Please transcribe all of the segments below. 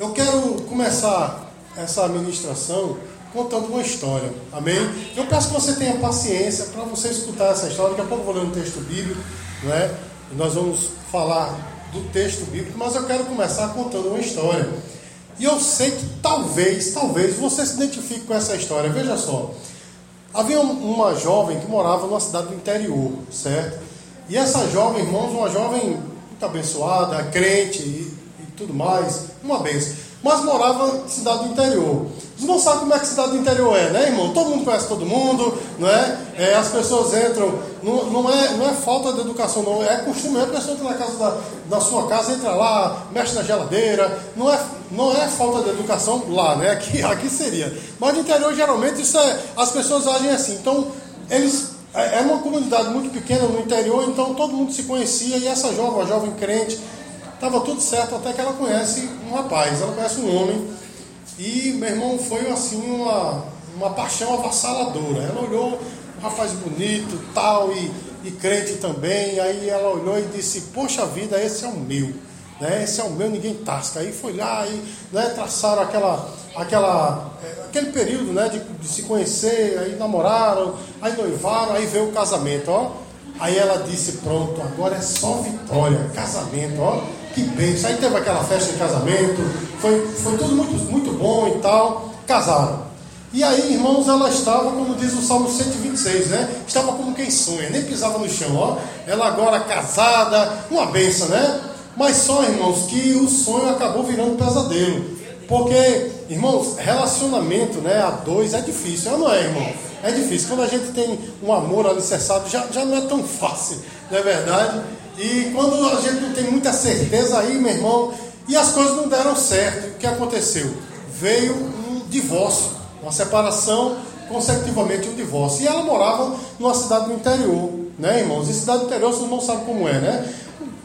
Eu quero começar essa ministração contando uma história, amém? Eu peço que você tenha paciência para você escutar essa história. Daqui a pouco eu vou ler um texto bíblico, não é? E nós vamos falar do texto bíblico, mas eu quero começar contando uma história. E eu sei que talvez, talvez você se identifique com essa história. Veja só. Havia uma jovem que morava numa cidade do interior, certo? E essa jovem, irmãos, uma jovem muito abençoada, crente tudo mais, uma benção. Mas morava em cidade do interior. Você não sabe como é que cidade do interior é, né, irmão? Todo mundo conhece todo mundo, não é? é as pessoas entram, não, não, é, não é falta de educação, não, é costume, a pessoa entra na casa da, da sua casa, entra lá, mexe na geladeira, não é, não é falta de educação lá, né? Aqui, aqui seria. Mas no interior, geralmente, isso é, as pessoas agem assim. Então, eles é, é uma comunidade muito pequena no interior, então todo mundo se conhecia e essa jovem, a jovem crente, estava tudo certo até que ela conhece um rapaz, ela conhece um homem e, meu irmão, foi assim uma, uma paixão avassaladora. Ela olhou, um rapaz bonito, tal, e, e crente também. Aí ela olhou e disse: Poxa vida, esse é o meu. Né? Esse é o meu, ninguém tasca. Aí foi lá e né, traçaram aquela, aquela, é, aquele período né, de, de, se conhecer, aí namoraram, aí noivaram, aí veio o casamento. Ó. Aí ela disse: Pronto, agora é só vitória, casamento. Ó que bênção. Aí teve aquela festa de casamento, foi, foi tudo muito, muito bom e tal. Casaram. E aí, irmãos, ela estava, como diz o Salmo 126, né? Estava como quem sonha, nem pisava no chão, ó. Ela agora casada, uma benção, né? Mas só, irmãos, que o sonho acabou virando pesadelo. Porque, irmãos, relacionamento né, a dois é difícil, não é, irmão? É difícil. Quando a gente tem um amor alicerçado, já, já não é tão fácil, não é verdade? E quando a gente não tem muita certeza aí, meu irmão, e as coisas não deram certo, o que aconteceu? Veio um divórcio, uma separação, consecutivamente um divórcio. E ela morava numa cidade do interior, né, irmãos? E cidade do interior vocês não sabem como é, né?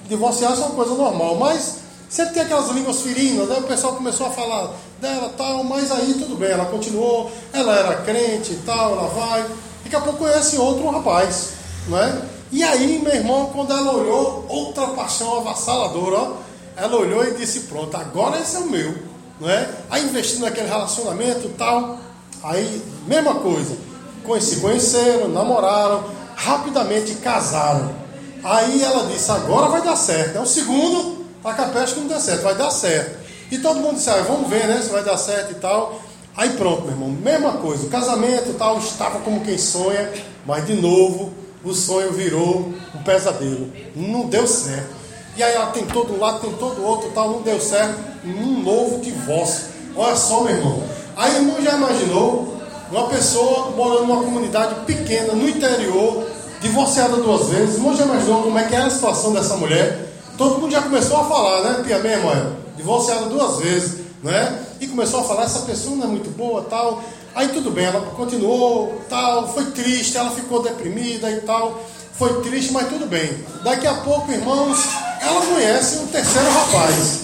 Divorciar é uma coisa normal, mas sempre tem aquelas línguas ferinas, né? O pessoal começou a falar dela tal, mas aí tudo bem, ela continuou, ela era crente e tal, ela vai. Daqui a pouco conhece outro rapaz, não é? E aí, meu irmão, quando ela olhou, outra paixão avassaladora, ó, ela olhou e disse: Pronto, agora esse é o meu. Não é? Aí investindo naquele relacionamento tal. Aí, mesma coisa. Conheceram, namoraram, rapidamente casaram. Aí ela disse: Agora vai dar certo. É o segundo, tá com a peste que não deu certo, vai dar certo. E todo mundo disse: ah, Vamos ver né, se vai dar certo e tal. Aí pronto, meu irmão, mesma coisa. O casamento tal estava como quem sonha, mas de novo o sonho virou um pesadelo. Não deu certo. E aí ela tentou de um lado, tentou do outro, tal, não deu certo. Um novo divórcio. Olha só, meu irmão. Aí irmão já imaginou uma pessoa morando numa comunidade pequena, no interior, divorciada duas vezes. Irmão já imaginou como é que era a situação dessa mulher. Todo mundo já começou a falar, né, Pia mesmo, divorciada duas vezes, né? E começou a falar, essa pessoa não é muito boa, tal. Aí tudo bem, ela continuou, tal, foi triste, ela ficou deprimida e tal, foi triste, mas tudo bem. Daqui a pouco, irmãos, ela conhece um terceiro rapaz.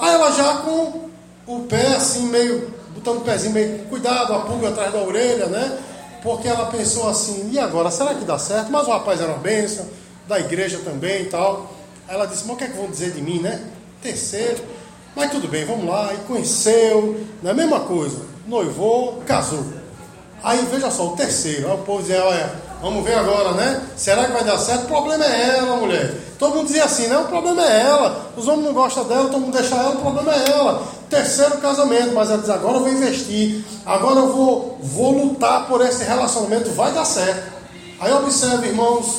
Aí ela já com o pé assim, meio, botando o pezinho meio cuidado, a pulga atrás da orelha, né? Porque ela pensou assim, e agora, será que dá certo? Mas o rapaz era uma bênção, da igreja também e tal. Aí ela disse, mas o que é que vão dizer de mim, né? Terceiro. Mas tudo bem, vamos lá. E conheceu, não é a mesma coisa noivou, casou. Aí veja só, o terceiro, aí o povo dizia, olha, vamos ver agora, né? Será que vai dar certo? O problema é ela, mulher. Todo mundo dizia assim, né? O problema é ela. Os homens não gostam dela, todo mundo deixa ela, o problema é ela. Terceiro casamento, mas ela diz, agora eu vou investir, agora eu vou, vou lutar por esse relacionamento, vai dar certo. Aí observe, irmãos,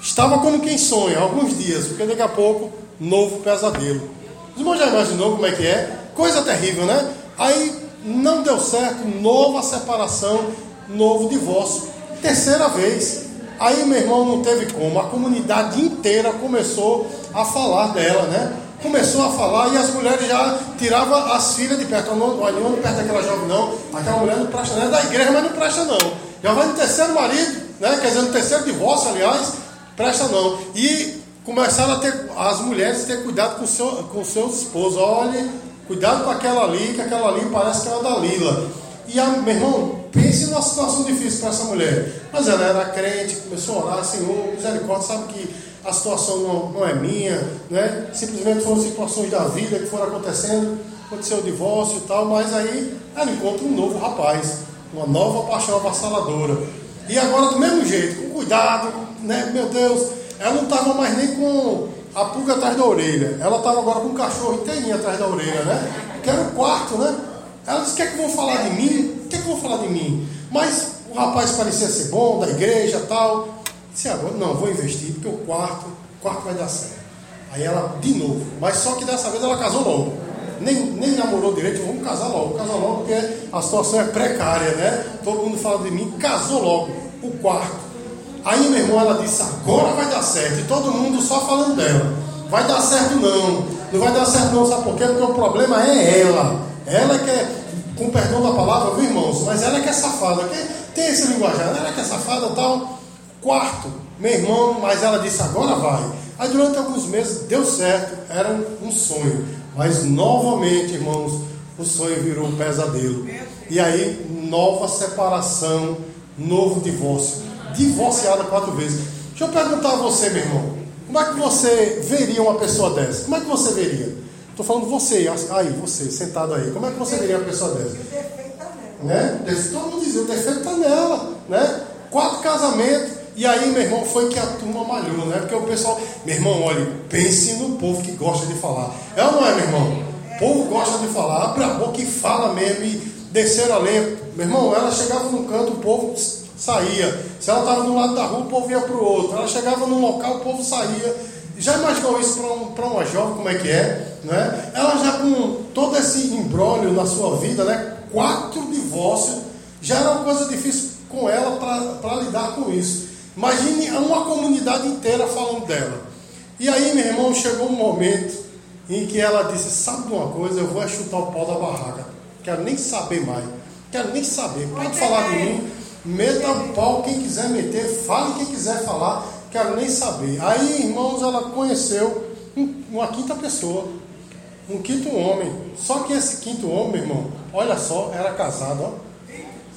estava como quem sonha, alguns dias, porque daqui a pouco, novo pesadelo. Os irmãos já imaginou como é que é? Coisa terrível, né? Aí não deu certo, nova separação, novo divórcio. Terceira vez. Aí meu irmão não teve como, a comunidade inteira começou a falar dela, né? Começou a falar e as mulheres já tiravam as filhas de perto. Não, olha, não perto daquela jovem, não. Aquela mulher não presta, não é da igreja, mas não presta, não. Já vai no terceiro marido, né? Quer dizer, no terceiro divórcio, aliás, presta não. E começaram a ter, as mulheres ter cuidado com, seu, com seus esposos. Olha, Cuidado com aquela ali, que aquela ali parece que é a Dalila. E a, meu irmão, pense numa situação difícil para essa mulher. Mas ela era crente, começou a orar, Senhor, misericórdia, sabe que a situação não, não é minha, né? simplesmente foram situações da vida que foram acontecendo. aconteceu o divórcio e tal, mas aí ela encontra um novo rapaz, uma nova paixão avassaladora. E agora do mesmo jeito, com cuidado, né? Meu Deus, ela não estava mais nem com a pulga atrás da orelha, ela estava agora com o cachorro inteirinho atrás da orelha, né? Que era o quarto, né? Ela disse: O que é que vão falar de mim? O que é que vão falar de mim? Mas o rapaz parecia ser bom, da igreja tal. Disse: Agora, não, vou investir, porque o quarto, o quarto vai dar certo. Aí ela, de novo, mas só que dessa vez ela casou logo. Nem, nem namorou direito, vamos casar logo, casar logo, porque a situação é precária, né? Todo mundo fala de mim, casou logo, o quarto. Aí, meu irmão, ela disse: agora vai dar certo. E todo mundo só falando dela. Vai dar certo não. Não vai dar certo não, sabe por quê? Porque o problema é ela. Ela que é, com perdão da palavra, viu, irmãos? Mas ela que é safada. Que tem esse linguajar, ela que é safada tal. Quarto, meu irmão, mas ela disse: agora vai. Aí durante alguns meses deu certo, era um sonho. Mas novamente, irmãos, o sonho virou um pesadelo. E aí, nova separação, novo divórcio. Divorciada quatro vezes. Deixa eu perguntar a você, meu irmão. Como é que você veria uma pessoa dessa? Como é que você veria? Estou falando você, aí, você, sentado aí. Como é que você veria uma pessoa dessa? O defeito está nela. Né? Todo mundo dizia, o defeito está nela. Né? Quatro casamentos. E aí, meu irmão, foi que a turma malhou, né? Porque o pessoal, meu irmão, olha, pense no povo que gosta de falar. É ou não é, meu irmão? O povo gosta de falar, abre a boca e fala mesmo, e descer a lenha. Meu irmão, ela chegava num canto, o povo saía. Se ela estava do lado da rua, o povo ia para o outro. Ela chegava num local, o povo saía. Já imaginou isso para um, uma jovem, como é que é? Né? Ela já com todo esse embrólio na sua vida, né? quatro divórcios, já era uma coisa difícil com ela para lidar com isso. Imagine uma comunidade inteira falando dela. E aí, meu irmão, chegou um momento em que ela disse: Sabe de uma coisa? Eu vou chutar o pau da barraca. Quero nem saber mais. Quero nem saber. Pode falar de mim. Meta o pau quem quiser meter. Fale quem quiser falar. Quero nem saber. Aí, irmãos, ela conheceu uma quinta pessoa. Um quinto homem. Só que esse quinto homem, irmão, olha só, era casado, ó.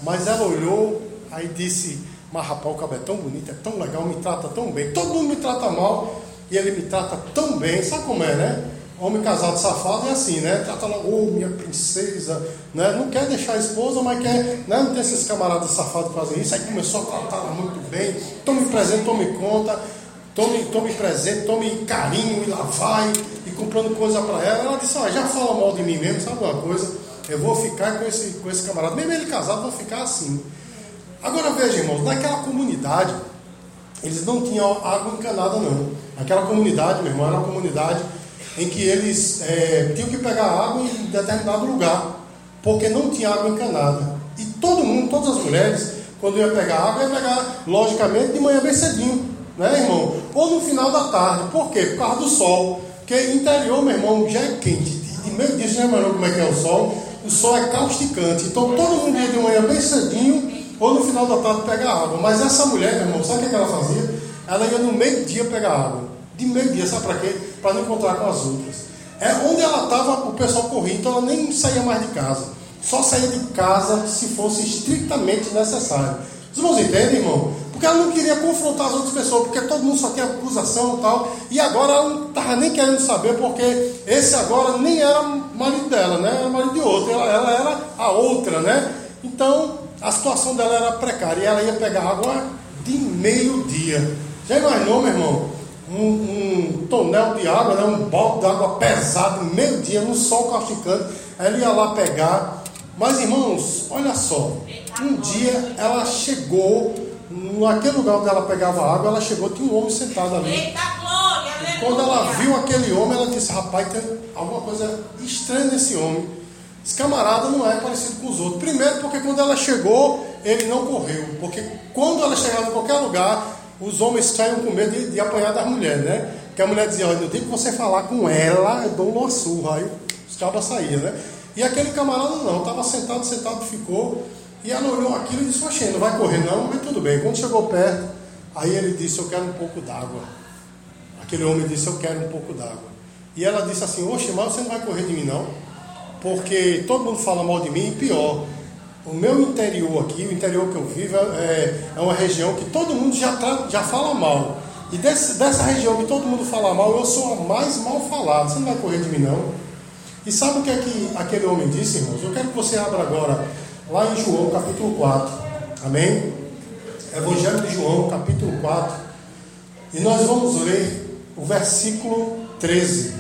Mas ela olhou, aí disse mas rapaz, o cabo é tão bonito, é tão legal, me trata tão bem. Todo mundo me trata mal e ele me trata tão bem. Sabe como é, né? Homem casado safado é assim, né? Trata logo, oh, minha princesa, né? Não quer deixar a esposa, mas quer, né? Não tem esses camaradas safados que fazem isso. Aí começou a tratar muito bem. Tome presente, tome conta, tome, tome presente, tome carinho e lá vai, e comprando coisa para ela. Ela disse, já fala mal de mim mesmo, sabe uma coisa? Eu vou ficar com esse, com esse camarada. Mesmo ele casado, vou ficar assim. Agora veja, irmãos, naquela comunidade, eles não tinham água encanada, não. Aquela comunidade, meu irmão, era uma comunidade em que eles é, tinham que pegar água em determinado lugar, porque não tinha água encanada. E todo mundo, todas as mulheres, quando ia pegar água, ia pegar, logicamente, de manhã bem cedinho, né, irmão? Ou no final da tarde. Por quê? Por causa do sol. Porque interior, meu irmão, já é quente. De meio dia, já irmão, como é que é o sol? O sol é causticante. Então todo mundo ia de manhã bem cedinho ou no final da tarde pegar água. Mas essa mulher, meu irmão, sabe o que ela fazia? Ela ia no meio-dia pegar água. De meio-dia, sabe para quê? Para não encontrar com as outras. É onde ela estava, o pessoal corria, então ela nem saía mais de casa. Só saía de casa se fosse estritamente necessário. Os irmãos entendem, irmão? Porque ela não queria confrontar as outras pessoas, porque todo mundo só tinha acusação e tal. E agora ela não estava nem querendo saber, porque esse agora nem era marido dela, né? Era marido de outro. Ela, ela era a outra, né? Então, a situação dela era precária e ela ia pegar água de meio-dia. Já imaginou, meu irmão? Um, um, tonel de água, né? um balde de água pesado, meio-dia, no sol causticante. Aí ele ia lá pegar. Mas, irmãos, olha só. Um dia ela chegou, naquele lugar onde ela pegava água, ela chegou, tinha um homem sentado ali. Eita, glória, e quando ela viu aquele homem, ela disse: Rapaz, tem alguma coisa estranha nesse homem. Esse camarada não é parecido com os outros. Primeiro, porque quando ela chegou, ele não correu. Porque quando ela chegava em qualquer lugar, os homens saíam com medo de, de apanhar das mulheres, né? Porque a mulher dizia: Olha, no dia que você falar com ela, eu dou uma surra. Aí os cabas saíam, né? E aquele camarada não, estava sentado, sentado, ficou. E ela olhou aquilo e disse: Oxê, não vai correr não, mas tudo bem. Quando chegou perto, aí ele disse: Eu quero um pouco d'água. Aquele homem disse: Eu quero um pouco d'água. E ela disse assim: Oxe, mas você não vai correr de mim não porque todo mundo fala mal de mim e pior. O meu interior aqui, o interior que eu vivo, é, é uma região que todo mundo já, tra, já fala mal. E desse, dessa região que todo mundo fala mal, eu sou a mais mal falada. Você não vai correr de mim, não. E sabe o que é que aquele homem disse, irmãos? Eu quero que você abra agora lá em João capítulo 4. Amém? Evangelho de João capítulo 4. E nós vamos ler o versículo 13.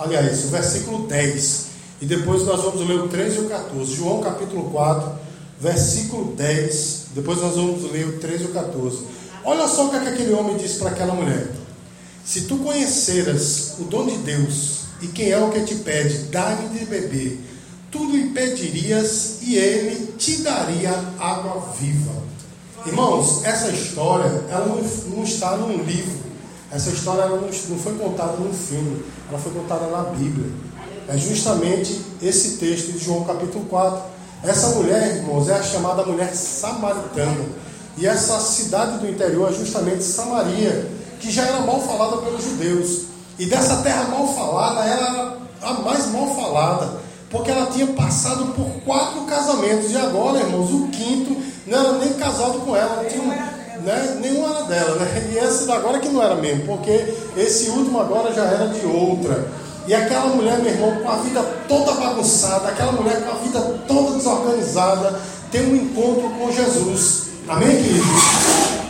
Aliás, o versículo 10. E depois nós vamos ler o 13 e o 14. João capítulo 4, versículo 10. Depois nós vamos ler o 13 e o 14. Olha só o que, é que aquele homem disse para aquela mulher. Se tu conheceras o dom de Deus e quem é o que te pede, dá-lhe de beber, tu lhe pedirias e ele te daria água viva. Irmãos, essa história ela não, não está num livro. Essa história não, não foi contada num filme, ela foi contada na Bíblia. É justamente esse texto de João capítulo 4. Essa mulher, irmãos, é a chamada mulher samaritana. E essa cidade do interior é justamente Samaria, que já era mal falada pelos judeus. E dessa terra mal falada, ela era a mais mal falada, porque ela tinha passado por quatro casamentos. E agora, irmãos, o quinto não era nem casado com ela, tinha, né, nenhum era dela. Né? E esse agora que não era mesmo, porque esse último agora já era de outra. E aquela mulher, meu irmão, com a vida toda bagunçada, aquela mulher com a vida toda desorganizada, tem um encontro com Jesus. Amém, queridos?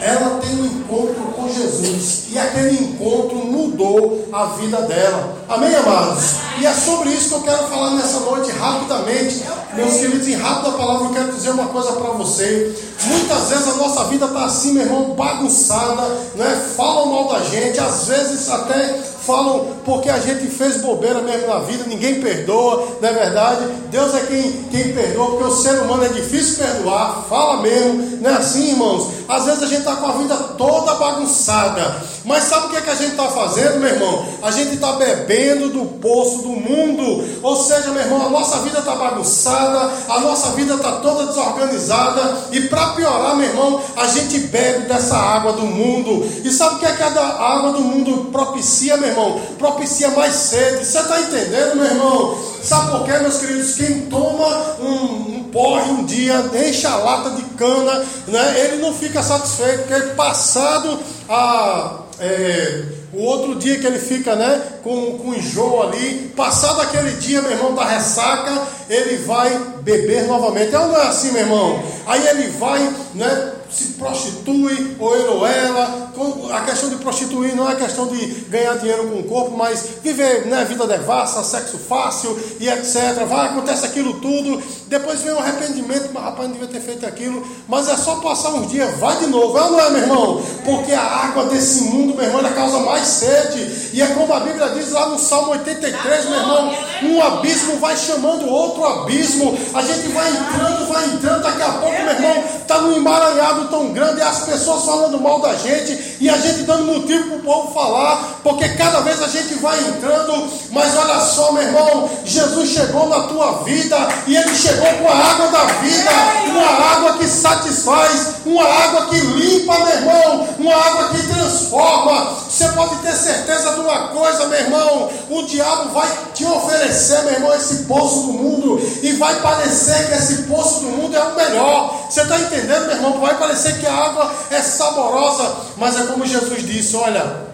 Ela tem um encontro com Jesus. E aquele encontro mudou a vida dela. Amém, amados? E é sobre isso que eu quero falar nessa noite rapidamente. Meus queridos, em rápida palavra, eu quero dizer uma coisa para você. Muitas vezes a nossa vida está assim, meu irmão, bagunçada, né? falam mal da gente, às vezes até falam porque a gente fez bobeira mesmo na vida, ninguém perdoa, não é verdade? Deus é quem, quem perdoa, porque o ser humano é difícil perdoar, fala mesmo, não é assim, irmãos? Às vezes a gente está com a vida toda bagunçada, mas sabe o que, é que a gente está fazendo, meu irmão? A gente está bebendo do poço do mundo, ou seja, meu irmão, a nossa vida está bagunçada, a nossa vida está toda desorganizada, e para piorar, meu irmão, a gente bebe dessa água do mundo, e sabe o que é que a água do mundo propicia, meu irmão? propicia mais sede. Você está entendendo, meu irmão? Sabe por quê, meus queridos? Quem toma um, um porre um dia, enche a lata de cana, né? ele não fica satisfeito, porque passado a. É, o outro dia que ele fica né, com, com enjoo ali, passado aquele dia, meu irmão, da ressaca, ele vai beber novamente. É ou não é assim, meu irmão? Aí ele vai, né, se prostitui, ou ele ou ela. A questão de prostituir não é questão de ganhar dinheiro com o corpo, mas viver né, vida devassa, sexo fácil e etc. Vai, acontece aquilo tudo. Depois vem o arrependimento, mas rapaz, não devia ter feito aquilo. Mas é só passar uns dias, vai de novo. É não é, meu irmão? Porque a água desse mundo, meu irmão, é causa mais sede. E é como a Bíblia diz lá no Salmo 83, meu irmão: um abismo vai chamando outro abismo. A gente vai entrando, vai entrando, daqui a pouco, meu irmão, está num emaranhado tão grande, e as pessoas falando mal da gente, e a gente dando motivo para o povo falar, porque cada vez a gente vai entrando, mas olha só, meu irmão, Jesus chegou na tua vida, e ele chegou com a água da vida, uma água que satisfaz, uma água que limpa, meu irmão, uma água que transforma. Você pode ter certeza de uma coisa, meu irmão, o diabo vai te oferecer, meu irmão, esse poço do mundo, e vai parecer que esse poço do mundo é o melhor. Você está entendendo, meu irmão? Vai parecer que a água é saborosa, mas é como Jesus disse: olha,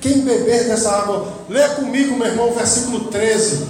quem beber dessa água, lê comigo, meu irmão, versículo 13.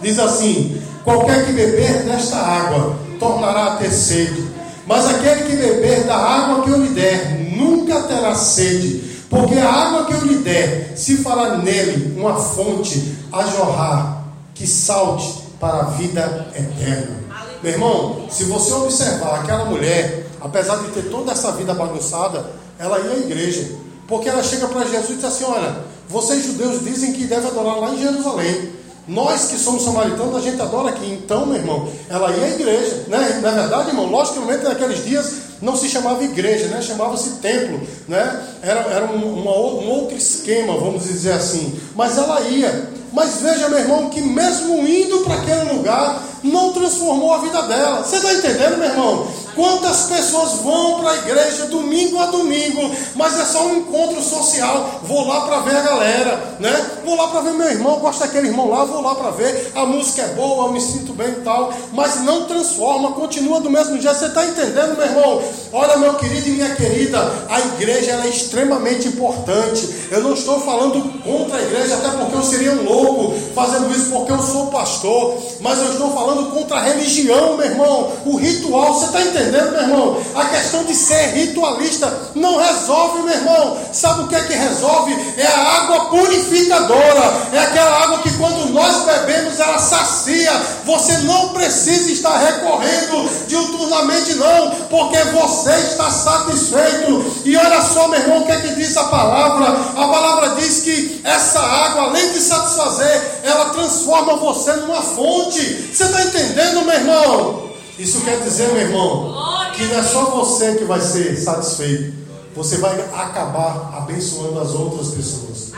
Diz assim: qualquer que beber desta água tornará a ter sede, mas aquele que beber da água que eu lhe der nunca terá sede. Porque a água que eu lhe der, se falar nele uma fonte a jorrar, que salte para a vida eterna. Meu irmão, se você observar aquela mulher, apesar de ter toda essa vida bagunçada, ela ia à igreja. Porque ela chega para Jesus e diz assim: Olha, vocês judeus dizem que deve adorar lá em Jerusalém. Nós que somos samaritanos, a gente adora aqui. Então, meu irmão, ela ia à igreja. Né? Na verdade, irmão, logicamente naqueles dias não se chamava igreja, né? chamava-se templo. Né? Era, era um, uma, um outro esquema, vamos dizer assim. Mas ela ia. Mas veja, meu irmão, que mesmo indo para aquele lugar, não transformou a vida dela. Você está entendendo, meu irmão? Quantas pessoas vão para a igreja domingo a domingo, mas é só um encontro social. Vou lá para ver a galera, né? Vou lá para ver meu irmão, gosto daquele irmão lá, vou lá para ver. A música é boa, eu me sinto bem e tal, mas não transforma, continua do mesmo jeito. Você está entendendo, meu irmão? Olha, meu querido e minha querida, a igreja é extremamente importante. Eu não estou falando contra a igreja, até porque eu seria um louco fazendo isso porque eu sou pastor, mas eu estou falando contra a religião, meu irmão. O ritual, você está entendendo, meu irmão? A questão de ser ritualista não resolve, meu irmão. Sabe o que é que resolve? É a água purificadora, é aquela água que quando nós bebemos ela sacia. Você não precisa estar recorrendo diuturnamente, não, porque você está satisfeito. E olha só, meu irmão, o que é que diz a palavra? A palavra diz que essa água, além de satisfazer, ela transforma você numa fonte. Você está entendendo, meu irmão? Isso quer dizer, meu irmão, que não é só você que vai ser satisfeito. Você vai acabar abençoando as outras pessoas.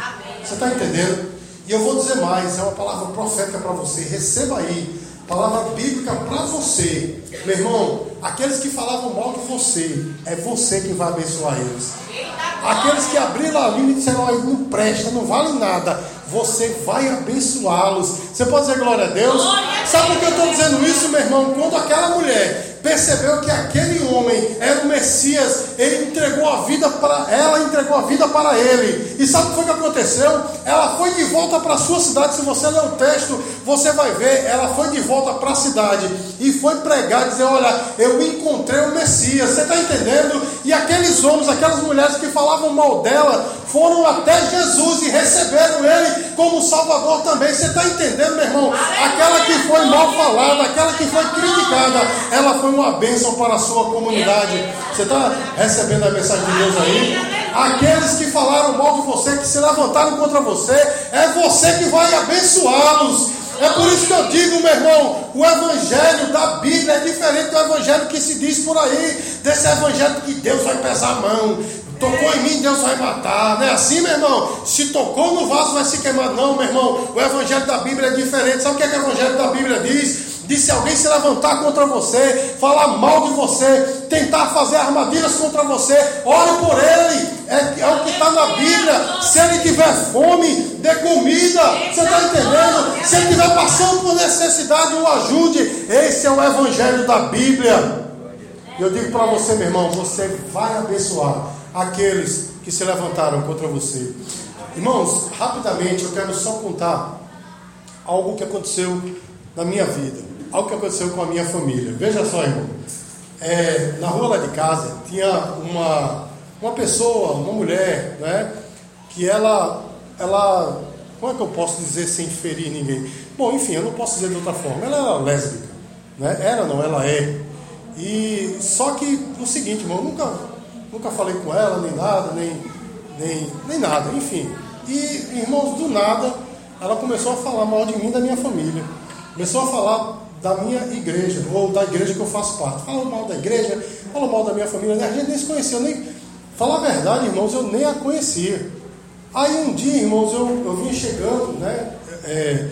Você está entendendo? E eu vou dizer mais, é uma palavra profética para você. Receba aí, palavra bíblica para você. Meu irmão, aqueles que falavam mal de você, é você que vai abençoar eles. Aqueles que abriram a língua e disseram, não presta, não vale nada você vai abençoá-los. Você pode dizer glória a Deus? Sabe por que eu estou dizendo isso, meu irmão? Quando aquela mulher percebeu que aquele homem era o Messias, ele entregou a vida para ela, entregou a vida para ele. E sabe o que foi que aconteceu? Ela foi de volta para a sua cidade. Se você ler o texto, você vai ver, ela foi de volta para a cidade e foi pregar, dizer: Olha, eu encontrei o Messias. Você está entendendo? E aqueles homens, aquelas mulheres que falavam mal dela, foram até Jesus e receberam ele como Salvador também. Você está entendendo, meu irmão? Aquela que foi mal falada, aquela que foi criticada, ela foi uma bênção para a sua comunidade. Você está recebendo a mensagem de Deus aí? Aqueles que falaram mal de você, que se levantaram contra você, é você que vai abençoá-los. É por isso que eu digo, meu irmão, o evangelho da Bíblia é diferente do evangelho que se diz por aí, desse evangelho que Deus vai pesar a mão, Tocou em mim, Deus vai matar. Não é assim, meu irmão? Se tocou no vaso, vai se queimar. Não, meu irmão. O evangelho da Bíblia é diferente. Sabe o que, é que o evangelho da Bíblia diz? Diz se alguém se levantar contra você, falar mal de você, tentar fazer armadilhas contra você, ore por ele. É, é o que está na Bíblia. Se ele tiver fome, dê comida. Você está entendendo? Se ele estiver passando por necessidade, o ajude. Esse é o evangelho da Bíblia. Eu digo para você, meu irmão, você vai abençoar aqueles que se levantaram contra você. Irmãos, rapidamente eu quero só contar algo que aconteceu na minha vida, algo que aconteceu com a minha família. Veja só, irmão. É, na rua lá de casa tinha uma, uma pessoa, uma mulher, né, que ela, ela, como é que eu posso dizer sem ferir ninguém? Bom, enfim, eu não posso dizer de outra forma. Ela era lésbica, né? Era não, ela é. E só que o seguinte, irmão, nunca nunca falei com ela, nem nada, nem, nem, nem nada, enfim. E, irmãos, do nada, ela começou a falar mal de mim da minha família. Começou a falar da minha igreja, ou da igreja que eu faço parte. Falou mal da igreja, falou mal da minha família. A gente nem se conhecia, nem. Falar a verdade, irmãos, eu nem a conhecia. Aí um dia, irmãos, eu, eu vim chegando, né? É,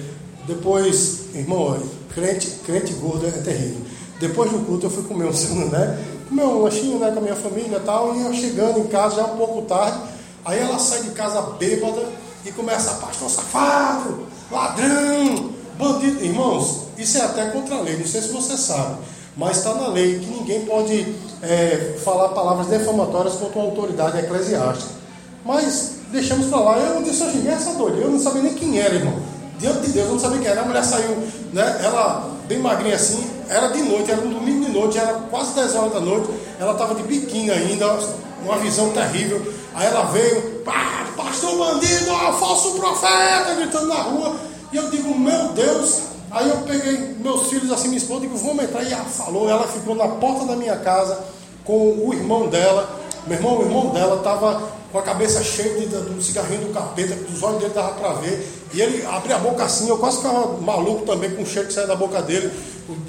depois, irmão, crente, crente gordo é terrível. Depois do culto eu fui comer um, né? Comer um lanchinho né, com a minha família e tal, e eu chegando em casa já um pouco tarde, aí ela sai de casa bêbada e começa, pastor safado, ladrão, bandido. Irmãos, isso é até contra a lei, não sei se você sabe, mas está na lei que ninguém pode é, falar palavras defamatórias contra uma autoridade eclesiástica. Mas deixamos para lá, eu disse, eu xinguei essa doida, eu não sabia nem quem era, irmão. Diante de Deus, eu não sabia quem era. A mulher saiu, né? Ela bem magrinha assim, era de noite, era um domingo noite, era quase 10 horas da noite, ela estava de biquíni ainda, uma visão terrível. Aí ela veio, pá, pastor bandido, falso profeta, gritando na rua. E eu digo, meu Deus. Aí eu peguei meus filhos assim, minha esposa, digo, vamos entrar. E ela falou, ela ficou na porta da minha casa com o irmão dela. Meu irmão, o irmão dela estava com a cabeça cheia de, do cigarrinho do capeta, os olhos dele dava para ver. E ele abria a boca assim, eu quase ficava maluco também com o cheiro que saía da boca dele.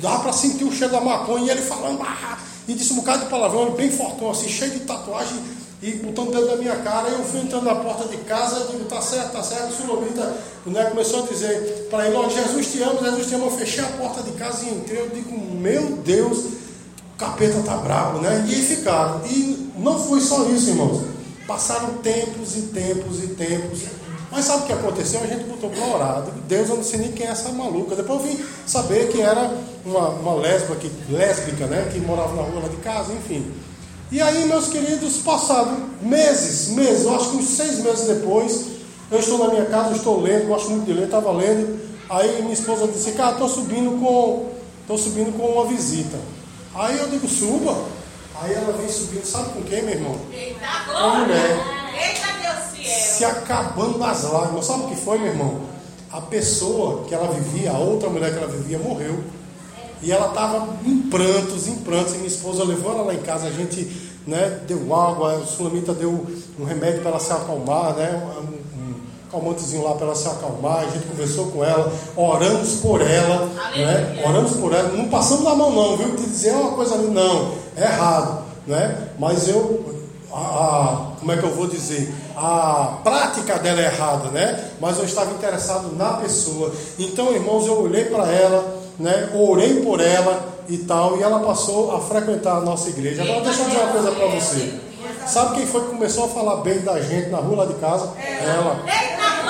Dava para sentir o cheiro da maconha e ele falando, ah! e disse um bocado de palavrão, ele bem fortão, assim, cheio de tatuagem e botando dentro da minha cara. Eu fui entrando na porta de casa, eu digo, tá certo, tá certo. O Sulomita né, começou a dizer para ele: Ó, Jesus te ama, Jesus te ama. Eu fechei a porta de casa e entrei. Eu digo, meu Deus, capeta tá bravo, né? E ficaram. E não foi só isso, irmãos. Passaram tempos e tempos e tempos. Mas sabe o que aconteceu? A gente botou para orar. Deus, eu não sei nem quem é essa maluca. Depois eu vim saber que era uma, uma lésbica, que, lésbica, né? Que morava na rua lá de casa, enfim. E aí, meus queridos, passaram meses, meses, eu acho que uns seis meses depois, eu estou na minha casa, estou lendo, gosto muito de ler, estava lendo. Aí minha esposa disse, cara, estou subindo com. Estou subindo com uma visita. Aí eu digo, suba. Aí ela vem subindo, sabe com quem, meu irmão? Eita, Com a mulher. Eita, Deus fiel. Se acabando nas lágrimas. Sabe o que foi, meu irmão? A pessoa que ela vivia, a outra mulher que ela vivia, morreu. E ela estava em prantos, em prantos. E minha esposa levou ela lá em casa, a gente né, deu água, o Sulamita deu um remédio para ela se acalmar, né? Calmantezinho lá para ela se acalmar, a gente conversou com ela, oramos por ela, né? oramos por ela, não passamos na mão não, viu? De dizer é uma coisa ali, não, é errado, né? Mas eu, a, a, como é que eu vou dizer? A prática dela é errada, né? Mas eu estava interessado na pessoa. Então, irmãos, eu olhei para ela, né? Orei por ela e tal, e ela passou a frequentar a nossa igreja. Agora deixa eu dizer uma coisa para você. Sabe quem foi que começou a falar bem da gente na rua lá de casa? Ela.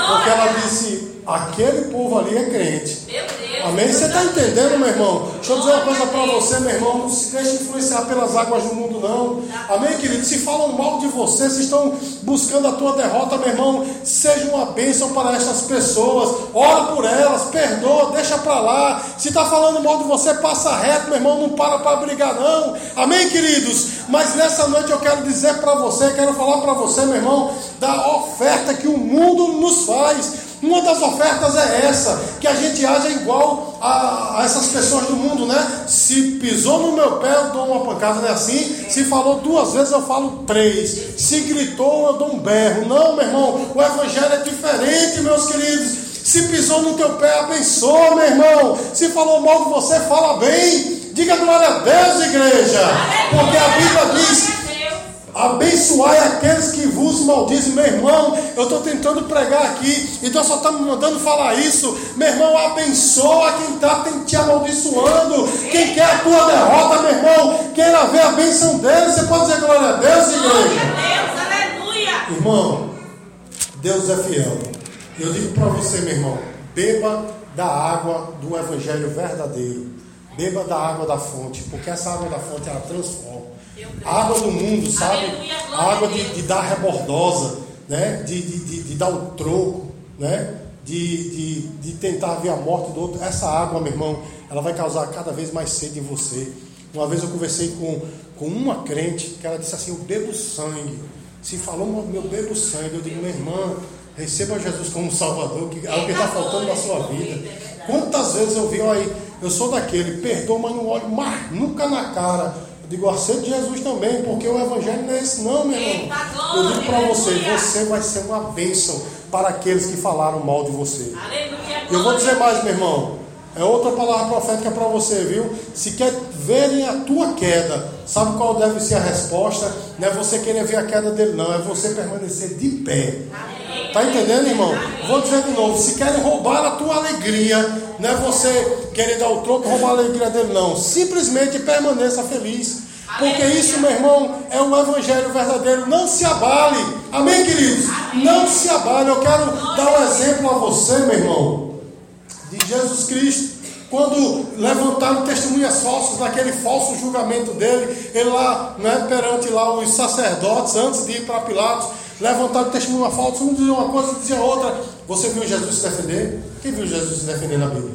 Porque ela disse: aquele povo ali é crente. Meu Deus. Amém? Você está entendendo, meu irmão? Deixa eu dizer uma coisa para você, meu irmão. Não se deixe influenciar pelas águas do mundo, não. Amém, querido? Se falam mal de você, se estão buscando a tua derrota, meu irmão, seja uma bênção para estas pessoas. Ora por elas, perdoa, deixa para lá. Se está falando mal de você, passa reto, meu irmão. Não para para brigar, não. Amém, queridos? Mas nessa noite eu quero dizer para você, quero falar para você, meu irmão, da oferta que o mundo nos faz. Uma das ofertas é essa, que a gente haja igual a, a, essas pessoas do mundo, né? Se pisou no meu pé, eu dou uma pancada, não é assim? Se falou duas vezes, eu falo três. Se gritou, eu dou um berro. Não, meu irmão, o evangelho é diferente, meus queridos. Se pisou no teu pé, abençoa, meu irmão. Se falou mal de você, fala bem. Diga glória a Deus, igreja. Porque a Bíblia diz Abençoai aqueles que vos maldizem, meu irmão. Eu estou tentando pregar aqui, então só está me mandando falar isso. Meu irmão, abençoa quem está te amaldiçoando. Quem quer a tua derrota, meu irmão, queira ver a bênção dele. Você pode dizer glória a Deus, igreja? Glória a Deus, aleluia. Irmão, Deus é fiel. Eu digo para você, meu irmão, beba da água do Evangelho verdadeiro. Beba da água da fonte, porque essa água da fonte ela transforma. A água do mundo, sabe? A água de, de dar rebordosa, né? de, de, de, dar o troco, né? De, de, de tentar ver a morte do outro. Essa água, meu irmão, ela vai causar cada vez mais sede em você. Uma vez eu conversei com, com uma crente que ela disse assim: Eu bebo sangue. Se falou, meu bebo sangue. Eu digo, minha irmã, receba Jesus como Salvador, que é o que está faltando na sua vida. Quantas vezes eu vi, aí, eu sou daquele, perdoa, mas não olho mais nunca na cara Digo, aceito Jesus também, porque o Evangelho não é esse, não, meu irmão. Eu digo para você, você vai ser uma bênção para aqueles que falaram mal de você. Eu vou dizer mais, meu irmão. É outra palavra profética para você, viu? Se quer verem a tua queda, sabe qual deve ser a resposta? Não é você querer ver a queda dele, não. É você permanecer de pé. Tá entendendo, irmão? Vou dizer de novo: se querem roubar a tua alegria, não é você querer dar o troco e roubar a alegria dele, não. Simplesmente permaneça feliz. Porque isso, meu irmão, é o evangelho verdadeiro. Não se abale. Amém, queridos? Não se abale. Eu quero dar um exemplo a você, meu irmão, de Jesus Cristo. Quando levantaram testemunhas falsas naquele falso julgamento dele, ele lá, né, perante lá os sacerdotes, antes de ir para Pilatos, levantaram testemunha falsa, um dizia uma coisa, dizia outra. Você viu Jesus se defender? Quem viu Jesus se defender na Bíblia?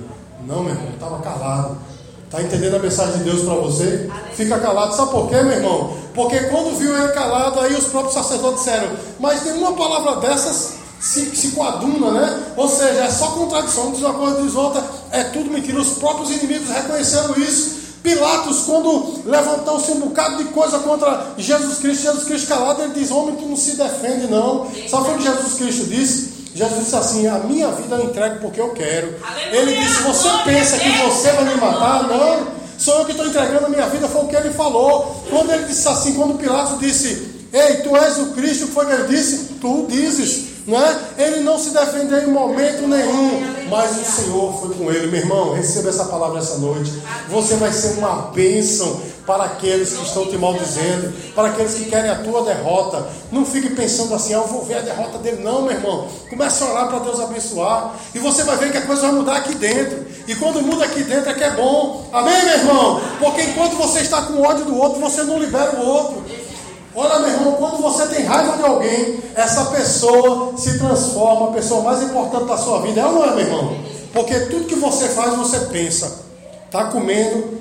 Não, meu irmão, estava calado. Está entendendo a mensagem de Deus para você? Fica calado. Sabe por quê, meu irmão? Porque quando viu ele calado, aí os próprios sacerdotes disseram: Mas nenhuma palavra dessas se, se coaduna, né? Ou seja, é só contradição, diz uma coisa, diz outra, é tudo mentira. Os próprios inimigos reconheceram isso. Pilatos, quando levantou-se um bocado de coisa contra Jesus Cristo, Jesus Cristo calado, ele diz: Homem, tu não se defende, não. Sabe o que Jesus Cristo disse? Jesus disse assim: A minha vida eu entrego porque eu quero. Aleluia, ele disse: Você pensa que você vai me matar? Não, sou eu que estou entregando a minha vida. Foi o que ele falou. Quando ele disse assim, quando Pilatos disse: Ei, tu és o Cristo, o foi que ele disse? Tu dizes. Né? Ele não se defendeu em momento nenhum, mas o Senhor foi com ele. Meu irmão, receba essa palavra essa noite. Você vai ser uma bênção para aqueles que estão te maldizendo, para aqueles que querem a tua derrota. Não fique pensando assim, ah, eu vou ver a derrota dele. Não, meu irmão. Comece a orar para Deus abençoar. E você vai ver que a coisa vai mudar aqui dentro. E quando muda aqui dentro é que é bom. Amém, meu irmão? Porque enquanto você está com ódio do outro, você não libera o outro. Olha, meu irmão, quando você tem raiva de alguém, essa pessoa se transforma, a pessoa mais importante da sua vida. É ou não é, meu irmão? Porque tudo que você faz, você pensa. Está comendo,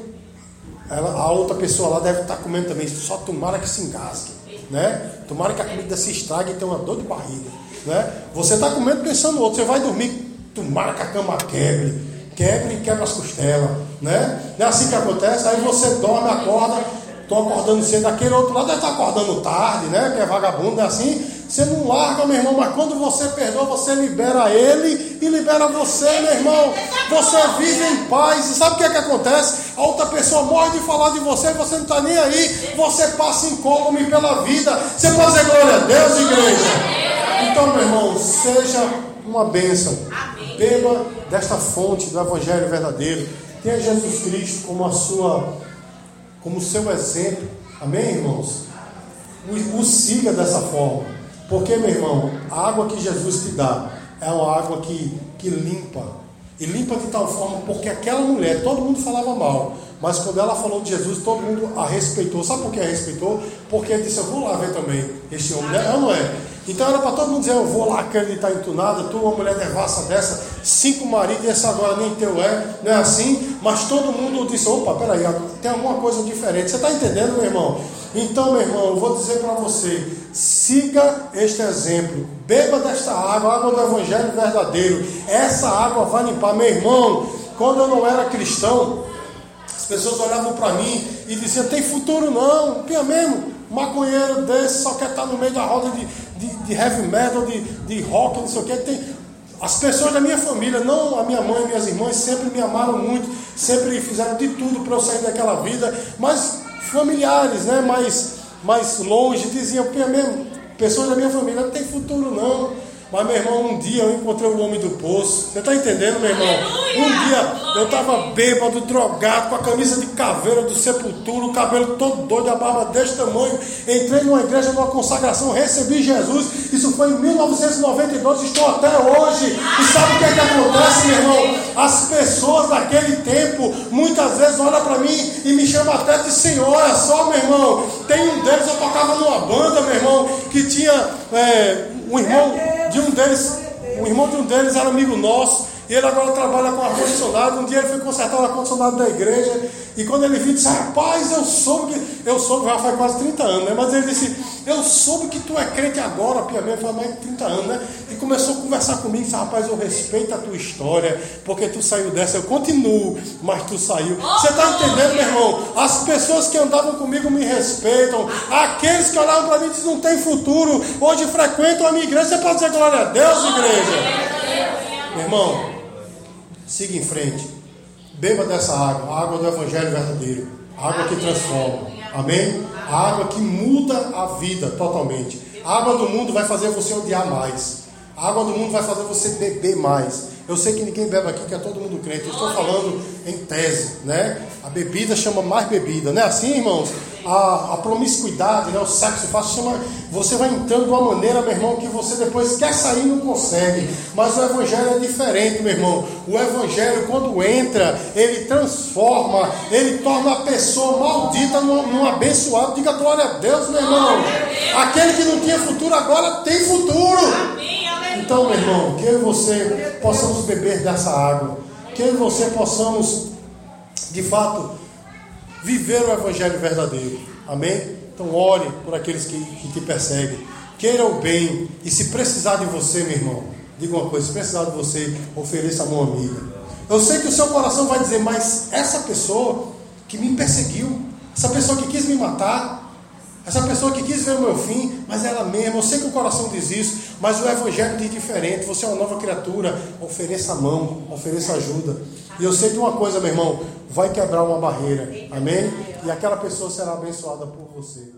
ela, a outra pessoa lá deve estar tá comendo também. Só tomara que se engasgue. Né? Tomara que a comida se estrague e tenha uma dor de barriga. Né? Você está comendo pensando no outro. Você vai dormir, tomara que a cama quebre. Quebre e quebra as costelas. Né? Não é assim que acontece? Aí você dorme, acorda Estou acordando cedo, aquele outro lado deve estar acordando tarde, né? Que é vagabundo, é assim. Você não larga, meu irmão, mas quando você perdoa, você libera ele e libera você, meu irmão. Você vive em paz. E sabe o que é que acontece? A outra pessoa morre de falar de você e você não está nem aí. Você passa incólume pela vida. Você pode dizer glória a Deus, igreja. Então, meu irmão, seja uma bênção. Beba desta fonte do Evangelho verdadeiro. Tenha Jesus Cristo como a sua como seu exemplo. Amém, irmãos? O, o siga dessa forma. Porque, meu irmão, a água que Jesus te dá é uma água que, que limpa. E limpa de tal forma porque aquela mulher, todo mundo falava mal. Mas quando ela falou de Jesus, todo mundo a respeitou. Sabe por que a respeitou? Porque disse: Eu vou lá ver também este homem. É ou não é? Então era para todo mundo dizer: Eu vou lá acreditar em tu nada. Tu, uma mulher devassa dessa, cinco maridos, e esse agora nem teu é. Não é assim? Mas todo mundo disse: Opa, peraí, tem alguma coisa diferente. Você está entendendo, meu irmão? Então, meu irmão, eu vou dizer para você: siga este exemplo. Beba desta água, água do Evangelho verdadeiro. Essa água vai limpar. Meu irmão, quando eu não era cristão, as pessoas olhavam para mim e diziam: tem futuro não, pia mesmo. Maconheiro desse só quer estar no meio da roda de, de, de heavy metal, de, de rock, não sei o que. Tem, as pessoas da minha família, não a minha mãe e minhas irmãs, sempre me amaram muito, sempre fizeram de tudo para eu sair daquela vida, mas familiares, né, mais, mais longe, diziam, mesmo, pessoas da minha família, não tem futuro não. Mas, meu irmão, um dia eu encontrei o homem do poço. Você está entendendo, meu irmão? Um dia eu estava bêbado, drogado, com a camisa de caveira do sepultura, o cabelo todo doido, a barba desse tamanho. Entrei numa igreja, numa consagração, recebi Jesus. Isso foi em 1992, estou até hoje. E sabe o que é que acontece, meu irmão? As pessoas daquele tempo, muitas vezes olham para mim e me chamam até de Senhor. Olha só, meu irmão. Tem um deles, eu tocava numa banda, meu irmão, que tinha é, um irmão de um deles, o irmão de um deles era amigo nosso, e ele agora trabalha com ar-condicionado. Um dia ele foi consertar o ar-condicionado da igreja. E quando ele viu, disse: Rapaz, eu soube que. Eu soube, já faz quase 30 anos, né? Mas ele disse: Eu soube que tu é crente agora, Pia faz mais de 30 anos, né? E começou a conversar comigo. Disse: Rapaz, eu respeito a tua história, porque tu saiu dessa. Eu continuo, mas tu saiu. Você está entendendo, meu irmão? As pessoas que andavam comigo me respeitam. Aqueles que olhavam para mim dizem: Não tem futuro. Hoje frequentam a minha igreja. Você pode dizer glória a Deus, igreja? Meu irmão, siga em frente. Beba dessa água, a água do Evangelho verdadeiro, a água que transforma. Amém? A água que muda a vida totalmente. A água do mundo vai fazer você odiar mais. A água do mundo vai fazer você beber mais. Eu sei que ninguém bebe aqui, que é todo mundo crente. Eu estou falando em tese, né? A bebida chama mais bebida, não é assim, irmãos? A, a promiscuidade, né? o sexo fácil chama. Você vai entrando de uma maneira, meu irmão, que você depois quer sair e não consegue. Mas o Evangelho é diferente, meu irmão. O Evangelho, quando entra, ele transforma, ele torna a pessoa maldita num, num abençoado. Diga glória a Deus, meu irmão. Aquele que não tinha futuro agora tem futuro. Então, meu irmão, que eu e você possamos beber dessa água. Que eu e você possamos, de fato, viver o Evangelho verdadeiro. Amém? Então, ore por aqueles que, que te perseguem. Queira o bem. E se precisar de você, meu irmão, diga uma coisa: se precisar de você, ofereça a mão amiga. Eu sei que o seu coração vai dizer, mas essa pessoa que me perseguiu, essa pessoa que quis me matar, essa pessoa que quis ver o meu fim, mas ela mesma, eu sei que o coração diz isso, mas o Evangelho diz diferente. Você é uma nova criatura, ofereça a mão, ofereça ajuda. E eu sei de uma coisa, meu irmão, vai quebrar uma barreira, amém? E aquela pessoa será abençoada por você.